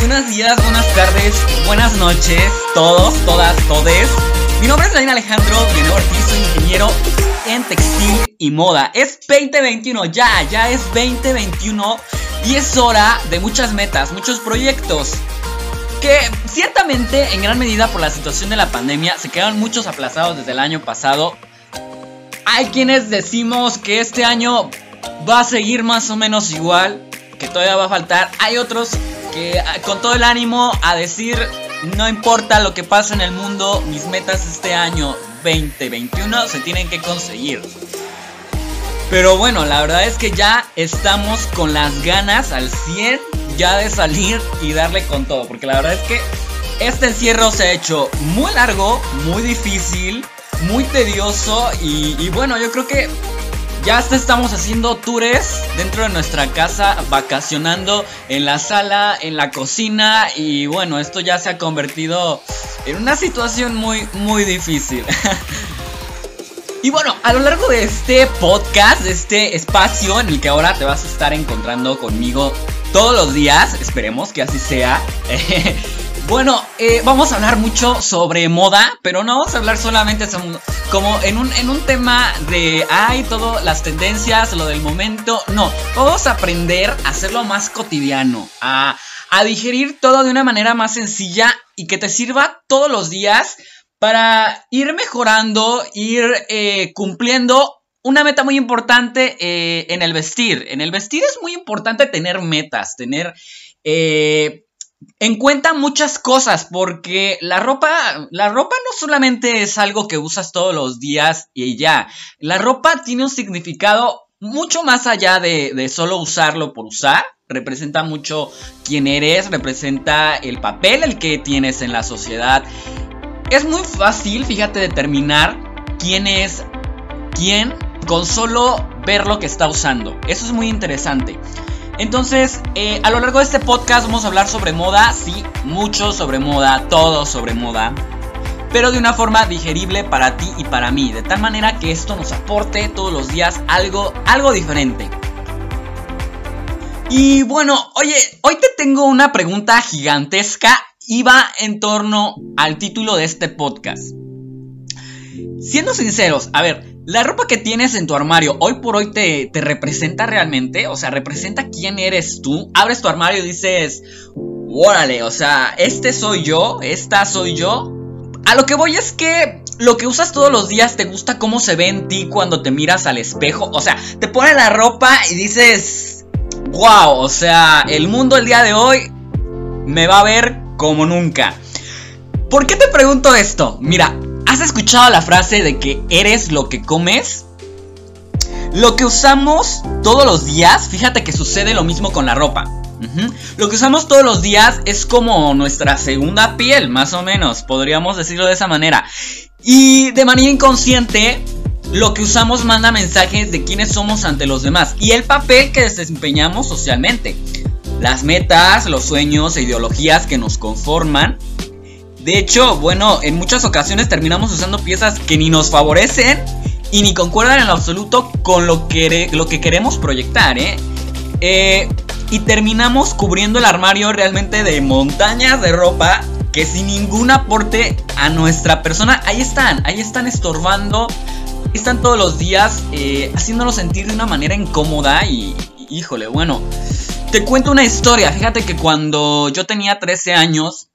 buenos días, buenas tardes, buenas noches, todos, todas, todes. Mi nombre es Daniel Alejandro Viene Ortiz, soy ingeniero en textil y moda. Es 2021, ya, ya es 2021 y es hora de muchas metas, muchos proyectos. Que ciertamente, en gran medida por la situación de la pandemia, se quedaron muchos aplazados desde el año pasado. Hay quienes decimos que este año va a seguir más o menos igual, que todavía va a faltar. Hay otros que ah, con todo el ánimo a decir, no importa lo que pase en el mundo, mis metas este año 2021 se tienen que conseguir. Pero bueno, la verdad es que ya estamos con las ganas al 100 ya de salir y darle con todo. Porque la verdad es que este encierro se ha hecho muy largo, muy difícil, muy tedioso. Y, y bueno, yo creo que ya estamos haciendo tours dentro de nuestra casa, vacacionando en la sala, en la cocina y bueno, esto ya se ha convertido en una situación muy, muy difícil. y bueno, a lo largo de este podcast, de este espacio en el que ahora te vas a estar encontrando conmigo todos los días, esperemos que así sea. Bueno, eh, vamos a hablar mucho sobre moda, pero no vamos a hablar solamente como en un, en un tema de, ay, todo, las tendencias, lo del momento. No, vamos a aprender a hacerlo más cotidiano, a, digerir todo de una manera más sencilla y que te sirva todos los días para ir mejorando, ir eh, cumpliendo una meta muy importante eh, en el vestir. En el vestir es muy importante tener metas, tener en cuenta muchas cosas porque la ropa, la ropa no solamente es algo que usas todos los días y ya. La ropa tiene un significado mucho más allá de, de solo usarlo por usar. Representa mucho quién eres, representa el papel el que tienes en la sociedad. Es muy fácil, fíjate, determinar quién es quién con solo ver lo que está usando. Eso es muy interesante. Entonces, eh, a lo largo de este podcast vamos a hablar sobre moda, sí, mucho sobre moda, todo sobre moda, pero de una forma digerible para ti y para mí, de tal manera que esto nos aporte todos los días algo, algo diferente. Y bueno, oye, hoy te tengo una pregunta gigantesca y va en torno al título de este podcast. Siendo sinceros, a ver, la ropa que tienes en tu armario hoy por hoy te, representa realmente, o sea, representa quién eres tú. Abres tu armario y dices, órale, o sea, este soy yo, esta soy yo. A lo que voy es que lo que usas todos los días te gusta cómo se ve en ti cuando te miras al espejo. O sea, te pones la ropa y dices, wow, o sea, el mundo el día de hoy me va a ver como nunca. ¿Por qué te pregunto esto? Mira, ¿Has escuchado la frase de que eres lo que comes? Lo que usamos todos los días, fíjate que sucede lo mismo con la ropa. Lo que usamos todos los días es como nuestra segunda piel, más o menos, podríamos decirlo de esa manera. Y de manera inconsciente, lo que usamos manda mensajes de quiénes somos ante los demás y el papel que desempeñamos socialmente. Las metas, los sueños e ideologías que nos conforman de hecho, bueno, en muchas ocasiones terminamos usando piezas que ni nos favorecen y ni concuerdan en lo absoluto con lo que, lo que queremos proyectar, ¿eh? ¿eh? Y terminamos cubriendo el armario realmente de montañas de ropa que sin ningún aporte a nuestra persona, ahí están, ahí están estorbando, están todos los días eh, haciéndonos sentir de una manera incómoda y, híjole, bueno, te cuento una historia, fíjate que cuando yo tenía 13 años,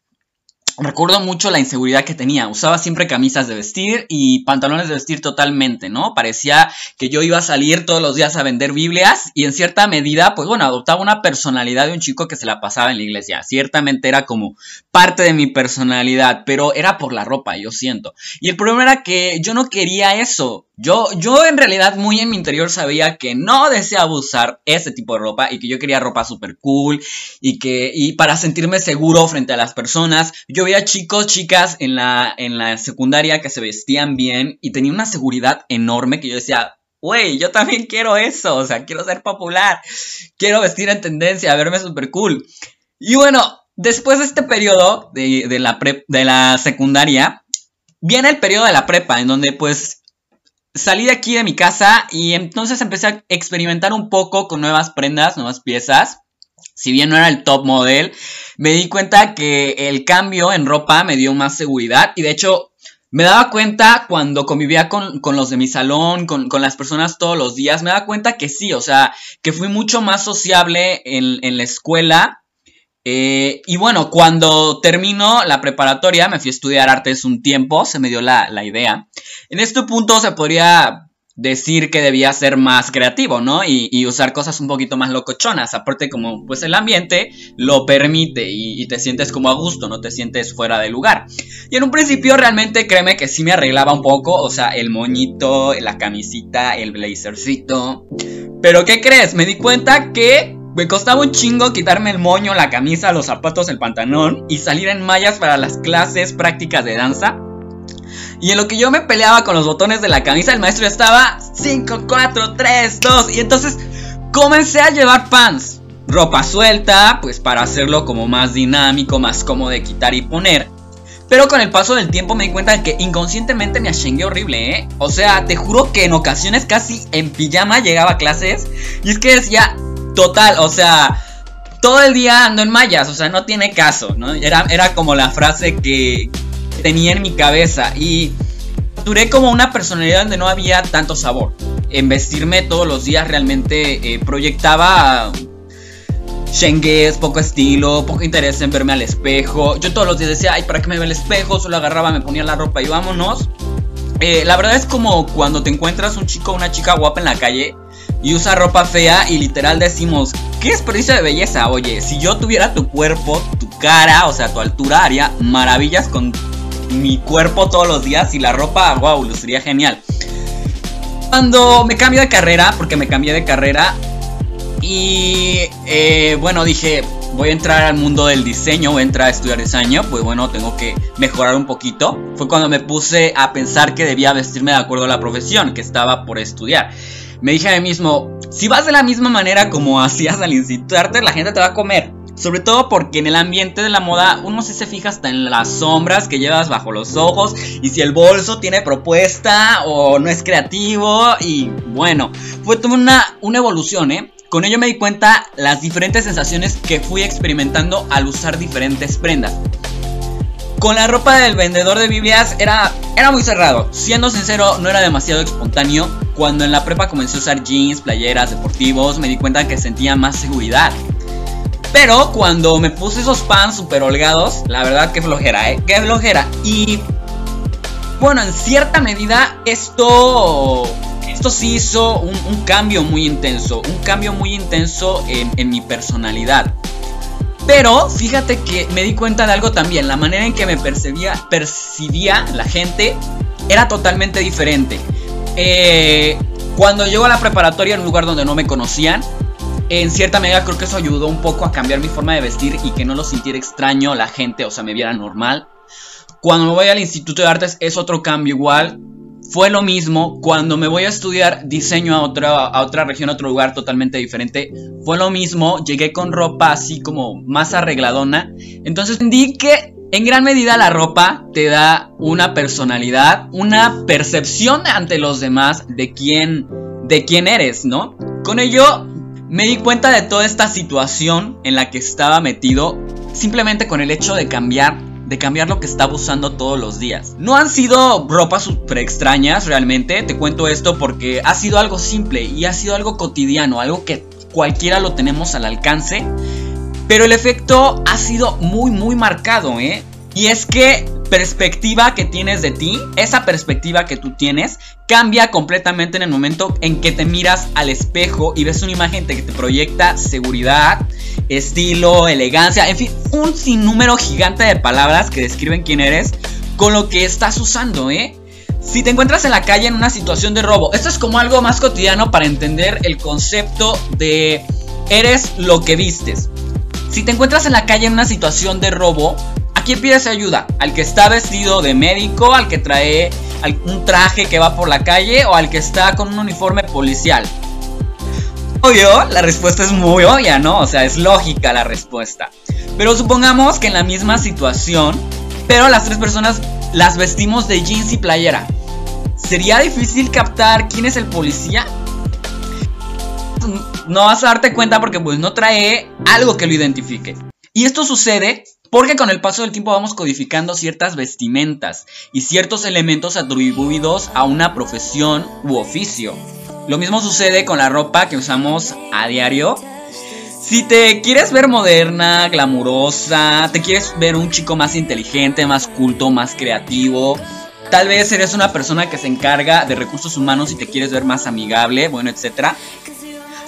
Recuerdo mucho la inseguridad que tenía. Usaba siempre camisas de vestir y pantalones de vestir totalmente, ¿no? Parecía que yo iba a salir todos los días a vender Biblias y en cierta medida, pues bueno, adoptaba una personalidad de un chico que se la pasaba en la iglesia. Ciertamente era como parte de mi personalidad, pero era por la ropa, yo siento. Y el problema era que yo no quería eso. Yo, yo en realidad muy en mi interior sabía que no deseaba usar ese tipo de ropa y que yo quería ropa super cool y que y para sentirme seguro frente a las personas. Yo veía chicos, chicas en la, en la secundaria que se vestían bien y tenía una seguridad enorme que yo decía, güey, yo también quiero eso, o sea, quiero ser popular, quiero vestir en tendencia, verme super cool. Y bueno, después de este periodo de, de la, de la secundaria, viene el periodo de la prepa, en donde pues salí de aquí de mi casa y entonces empecé a experimentar un poco con nuevas prendas, nuevas piezas. si bien no era el top model, me di cuenta que el cambio en ropa me dio más seguridad y de hecho me daba cuenta cuando convivía con, los de mi salón, con, las personas todos los días, me daba cuenta que sí, o sea, que fui mucho más sociable en, la escuela. Eh, y bueno, cuando terminó la preparatoria, me fui a estudiar artes un tiempo, se me dio la, la idea. En este punto se podría decir que debía ser más creativo, ¿no? Y, usar cosas un poquito más locochonas. Aparte, como pues el ambiente lo permite y, te sientes como a gusto, no te sientes fuera de lugar. Y en un principio, realmente, créeme que sí me arreglaba un poco, o sea, el moñito, la camisita, el blazercito. Pero, ¿qué crees? Me di cuenta que me costaba un chingo quitarme el moño, la camisa, los zapatos, el pantalón y salir en mallas para las clases prácticas de danza. Y en lo que yo me peleaba con los botones de la camisa, el maestro estaba 5, 4, 3, 2. Y entonces comencé a llevar pants. Ropa suelta, pues para hacerlo como más dinámico, más cómodo de quitar y poner. Pero con el paso del tiempo me di cuenta de que inconscientemente me achengué horrible, ¿eh? O sea, te juro que en ocasiones casi en pijama llegaba a clases. Y es que decía, total, o sea, todo el día ando en mallas, o sea, no tiene caso, ¿no? Era, era como la frase que, tenía en mi cabeza y duré como una personalidad donde no había tanto sabor. En vestirme todos los días realmente eh, proyectaba shengues, poco estilo, poco interés en verme al espejo. Yo todos los días decía, ay, ¿para qué me ve el espejo? Solo agarraba, me ponía la ropa y vámonos. Eh, la verdad es como cuando te encuentras un chico o una chica guapa en la calle y usa ropa fea y literal decimos, ¿qué desperdicio de belleza? Oye, si yo tuviera tu cuerpo, tu cara, o sea, tu altura, haría maravillas con mi cuerpo todos los días y la ropa, wow, luciría genial. Cuando me cambio de carrera, porque me cambié de carrera, y eh, bueno, dije, voy a entrar al mundo del diseño, voy a entrar a estudiar diseño, pues bueno, tengo que mejorar un poquito. Fue cuando me puse a pensar que debía vestirme de acuerdo a la profesión que estaba por estudiar. Me dije a mí mismo, si vas de la misma manera como hacías al instituto la gente te va a comer. Sobre todo porque en el ambiente de la moda uno sí se fija hasta en las sombras que llevas bajo los ojos y si el bolso tiene propuesta o no es creativo y bueno, fue toda una, una evolución, ¿eh? Con ello me di cuenta las diferentes sensaciones que fui experimentando al usar diferentes prendas. Con la ropa del vendedor de Biblias era, era muy cerrado. Siendo sincero, no era demasiado espontáneo. Cuando en la prepa comencé a usar jeans, playeras, deportivos, me di cuenta que sentía más seguridad. Pero cuando me puse esos pants super holgados, la verdad que flojera, ¿eh? Que flojera. Y bueno, en cierta medida esto, esto sí hizo un, cambio muy intenso. Un cambio muy intenso en, mi personalidad. Pero fíjate que me di cuenta de algo también. La manera en que me percibía, percibía la gente era totalmente diferente. Eh, cuando llego a la preparatoria en un lugar donde no me conocían, en cierta medida creo que eso ayudó un poco a cambiar mi forma de vestir y que no lo sintiera extraño la gente, o sea, me viera normal. Cuando me voy al Instituto de Artes es otro cambio igual. Fue lo mismo cuando me voy a estudiar diseño a otra, a otra región, a otro lugar totalmente diferente. Fue lo mismo, llegué con ropa así como más arregladona. Entonces entendí que en gran medida la ropa te da una personalidad, una percepción ante los demás de quién, de quién eres, ¿no? Con ello me di cuenta de toda esta situación en la que estaba metido simplemente con el hecho de cambiar, de cambiar lo que estaba usando todos los días. No han sido ropas super extrañas realmente, te cuento esto porque ha sido algo simple y ha sido algo cotidiano, algo que cualquiera lo tenemos al alcance. Pero el efecto ha sido muy muy marcado, ¿eh? Y es que perspectiva que tienes de ti, esa perspectiva que tú tienes, cambia completamente en el momento en que te miras al espejo y ves una imagen que te proyecta seguridad, estilo, elegancia, en fin, un sinnúmero gigante de palabras que describen quién eres con lo que estás usando, ¿eh? Si te encuentras en la calle en una situación de robo, esto es como algo más cotidiano para entender el concepto de eres lo que vistes. Si te encuentras en la calle en una situación de robo, quién pides ayuda? ¿Al que está vestido de médico? ¿Al que trae un traje que va por la calle? ¿O al que está con un uniforme policial? Obvio, la respuesta es muy obvia, ¿no? O sea, es lógica la respuesta. Pero supongamos que en la misma situación, pero las tres personas las vestimos de jeans y playera. ¿Sería difícil captar quién es el policía? No vas a darte cuenta porque pues no trae algo que lo identifique. Y esto sucede porque con el paso del tiempo vamos codificando ciertas vestimentas y ciertos elementos atribuidos a una profesión u oficio. Lo mismo sucede con la ropa que usamos a diario. Si te quieres ver moderna, glamurosa, te quieres ver un chico más inteligente, más culto, más creativo, tal vez eres una persona que se encarga de recursos humanos y te quieres ver más amigable, bueno, etcétera.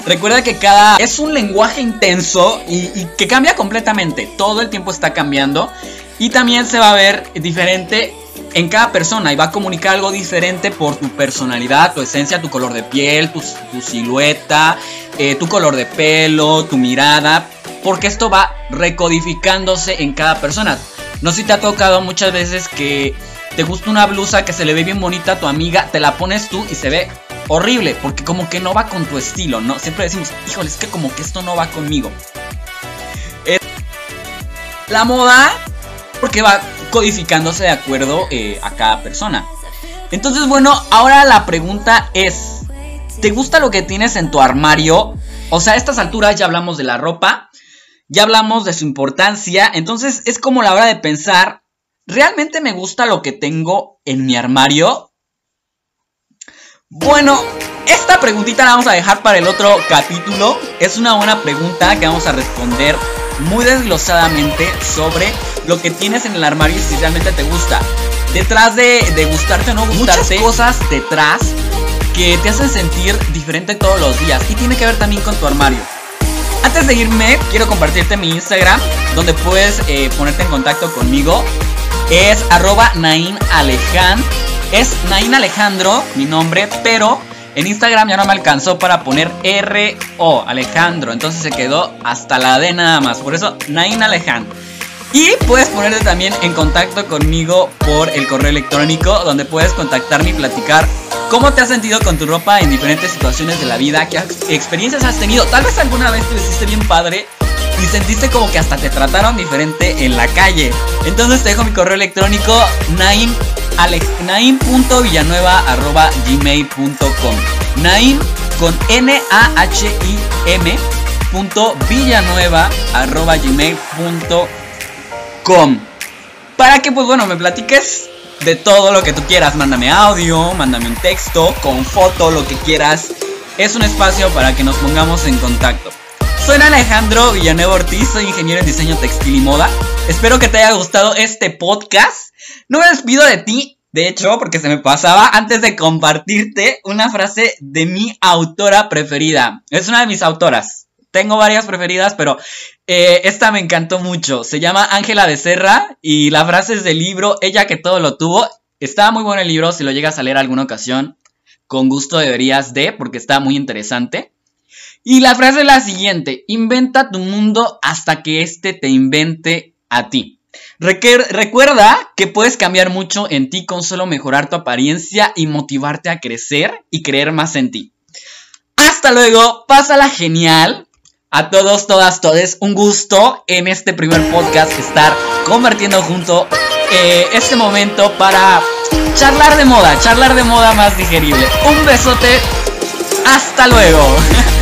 Recuerda que cada es un lenguaje intenso y, que cambia completamente. Todo el tiempo está cambiando. Y también se va a ver diferente en cada persona y va a comunicar algo diferente por tu personalidad, tu esencia, tu color de piel, tu, silueta, eh, tu color de pelo, tu mirada, porque esto va recodificándose en cada persona. No sé si te ha tocado muchas veces que te gusta una blusa que se le ve bien bonita a tu amiga, te la pones tú y se ve horrible, porque como que no va con tu estilo, ¿no? Siempre decimos, híjole, es que como que esto no va conmigo. la moda, porque va codificándose de acuerdo eh, a cada persona. Entonces, bueno, ahora la pregunta es, ¿te gusta lo que tienes en tu armario? O sea, a estas alturas ya hablamos de la ropa, ya hablamos de su importancia, entonces es como la hora de pensar, ¿realmente me gusta lo que tengo en mi armario? Bueno, esta preguntita la vamos a dejar para el otro capítulo. Es una buena pregunta que vamos a responder muy desglosadamente sobre lo que tienes en el armario y si realmente te gusta. Detrás de, gustarte o no gustarte, muchas cosas detrás que te hacen sentir diferente todos los días y tiene que ver también con tu armario. Antes de irme, quiero compartirte mi Instagram, donde puedes eh, ponerte en contacto conmigo. Es arroba Nain es Nain Alejandro, mi nombre, pero en Instagram ya no me alcanzó para poner R-O, Alejandro. Entonces se quedó hasta la D nada más. Por eso, Nain Alejandro. Y puedes ponerte también en contacto conmigo por el correo electrónico, donde puedes contactarme y platicar cómo te has sentido con tu ropa en diferentes situaciones de la vida, qué experiencias has tenido. Tal vez alguna vez te hiciste bien padre y sentiste como que hasta te trataron diferente en la calle. Entonces te dejo mi correo electrónico, Naim naim.villanueva.gmail.com Naim con N-A-H-I-M punto villanueva gmail.com Para que pues bueno me platiques de todo lo que tú quieras. Mándame audio, mándame un texto, con foto, lo que quieras. Es un espacio para que nos pongamos en contacto. Soy Alejandro Villanueva Ortiz, soy ingeniero en diseño textil y moda. Espero que te haya gustado este podcast. No me despido de ti, de hecho, porque se me pasaba antes de compartirte una frase de mi autora preferida. Es una de mis autoras. Tengo varias preferidas, pero eh, esta me encantó mucho. Se llama Ángela Becerra y la frase es del libro Ella que todo lo tuvo. Está muy bueno el libro, si lo llegas a leer alguna ocasión, con gusto deberías de, porque está muy interesante. Y la frase es la siguiente, inventa tu mundo hasta que éste te invente a ti. recuerda que puedes cambiar mucho en ti con solo mejorar tu apariencia y motivarte a crecer y creer más en ti. Hasta luego, pásala genial. A todos, todas, todes, un gusto en este primer podcast estar convirtiendo junto eh, este momento para charlar de moda, charlar de moda más digerible. Un besote, hasta luego.